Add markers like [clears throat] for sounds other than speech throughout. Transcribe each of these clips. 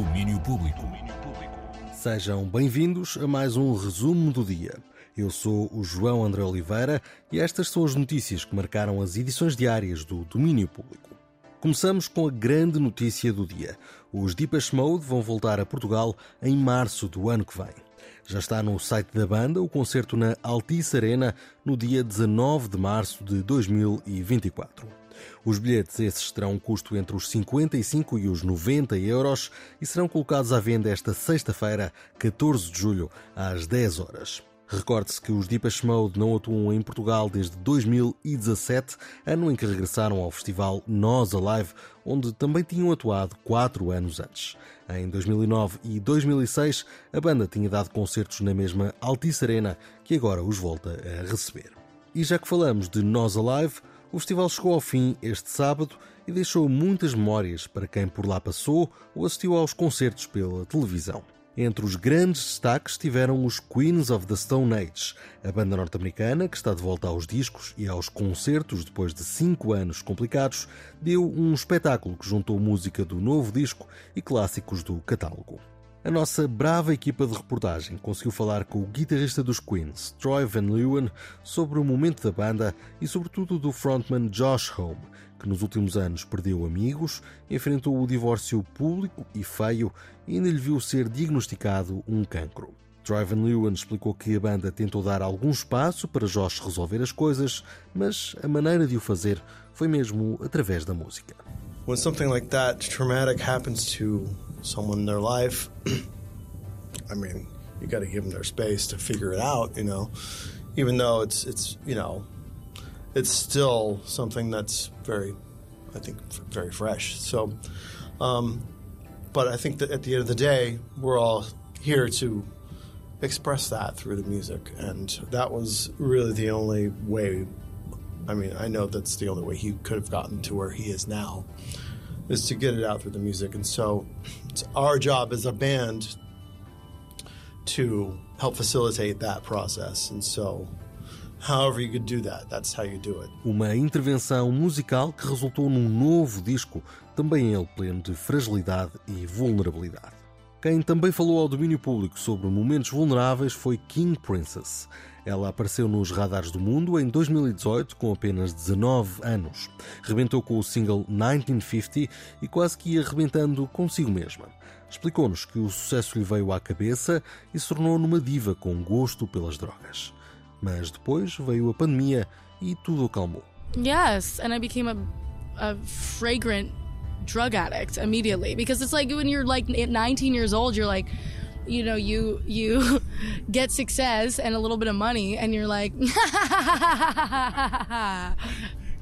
Domínio Público. Sejam bem-vindos a mais um resumo do dia. Eu sou o João André Oliveira e estas são as notícias que marcaram as edições diárias do Domínio Público. Começamos com a grande notícia do dia. Os Deepesh Mode vão voltar a Portugal em março do ano que vem. Já está no site da banda o concerto na Altice Arena no dia 19 de março de 2024. Os bilhetes esses terão um custo entre os 55 e os 90 euros e serão colocados à venda esta sexta-feira, 14 de julho, às 10 horas. Recorde-se que os Deepesh Mode não atuam em Portugal desde 2017, ano em que regressaram ao festival Nós Alive, onde também tinham atuado quatro anos antes. Em 2009 e 2006, a banda tinha dado concertos na mesma Altice Arena, que agora os volta a receber. E já que falamos de Nós Alive, o festival chegou ao fim este sábado e deixou muitas memórias para quem por lá passou ou assistiu aos concertos pela televisão. Entre os grandes destaques estiveram os Queens of the Stone Age, a banda norte-americana que está de volta aos discos e aos concertos depois de cinco anos complicados, deu um espetáculo que juntou música do novo disco e clássicos do catálogo. A nossa brava equipa de reportagem conseguiu falar com o guitarrista dos Queens, Troy Van Leeuwen, sobre o momento da banda e, sobretudo, do frontman Josh Homme, que nos últimos anos perdeu amigos, enfrentou o divórcio público e feio e ainda lhe viu ser diagnosticado um cancro. Troy Van Leeuwen explicou que a banda tentou dar algum espaço para Josh resolver as coisas, mas a maneira de o fazer foi mesmo através da música. When something like that traumatic happens to someone in their life, [clears throat] I mean, you got to give them their space to figure it out, you know. Even though it's it's you know, it's still something that's very, I think, very fresh. So, um, but I think that at the end of the day, we're all here to express that through the music, and that was really the only way. I mean, I know that's the only way he could have gotten to where he is now is to get it out through the music. And so it's our job as a band to help facilitate that process. And so however you could do that, that's how you do it. Uma intervenção musical que resultou num novo disco, também ele pleno de fragilidade e vulnerabilidade. Quem também falou ao domínio público sobre momentos vulneráveis foi King Princess. Ela apareceu nos radares do mundo em 2018 com apenas 19 anos. Rebentou com o single 1950 e quase que ia rebentando consigo mesma. Explicou-nos que o sucesso lhe veio à cabeça e se tornou numa diva com gosto pelas drogas. Mas depois veio a pandemia e tudo acalmou. Yes, and I became a, a fragrant drug addict immediately because it's like when you're like 19 years old, you're like, you know, you you [laughs] get success and a little bit of money, and you're like, [laughs]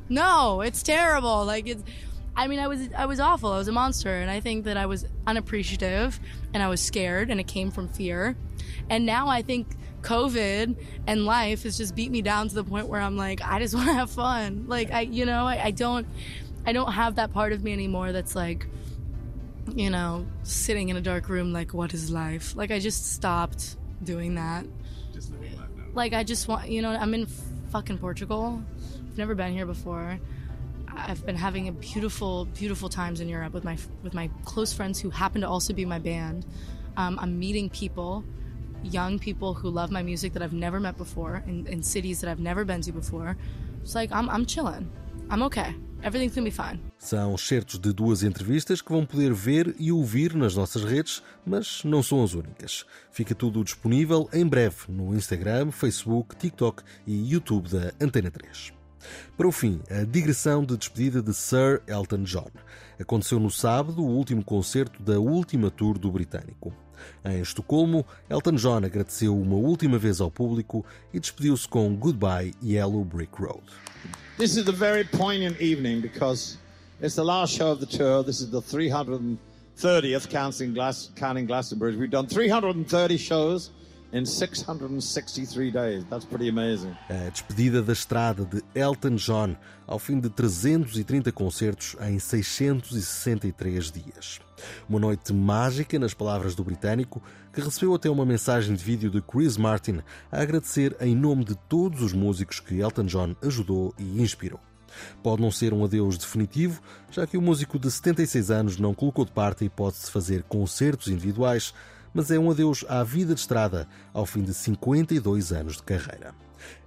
no, it's terrible. Like it's. I mean, I was I was awful. I was a monster, and I think that I was unappreciative, and I was scared, and it came from fear. And now I think COVID and life has just beat me down to the point where I'm like, I just [laughs] want to have fun. Like I, you know, I, I don't. I don't have that part of me anymore that's like, you know, sitting in a dark room like, what is life? Like, I just stopped doing that. Just living life now. Like, I just want, you know, I'm in fucking Portugal. I've never been here before. I've been having a beautiful, beautiful times in Europe with my with my close friends who happen to also be my band. Um, I'm meeting people, young people who love my music that I've never met before in, in cities that I've never been to before. It's like I'm I'm chilling. I'm okay. Everything's gonna be fine. São certos de duas entrevistas que vão poder ver e ouvir nas nossas redes, mas não são as únicas. Fica tudo disponível em breve no Instagram, Facebook, TikTok e YouTube da Antena 3. Para o fim, a digressão de despedida de Sir Elton John. Aconteceu no sábado o último concerto da última tour do britânico. Em Estocolmo, Elton John agradeceu uma última vez ao público e despediu-se com Goodbye Yellow Brick Road. This is a very poignant evening because it's the last show of the tour. This is the 330th counting, Glass, counting Glastonbury. We've done 330 shows in 663 days. That's pretty amazing. A despedida da estrada de Elton John ao fim de 330 concertos em 663 dias. Uma noite mágica, nas palavras do britânico, que recebeu até uma mensagem de vídeo de Chris Martin a agradecer em nome de todos os músicos que Elton John ajudou e inspirou. Pode não ser um adeus definitivo, já que o músico de 76 anos não colocou de parte a hipótese de fazer concertos individuais, mas é um adeus à vida de estrada ao fim de 52 anos de carreira.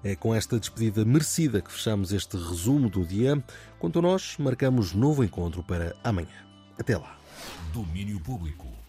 É com esta despedida merecida que fechamos este resumo do dia. Quanto a nós, marcamos novo encontro para amanhã. Até lá. Domínio Público.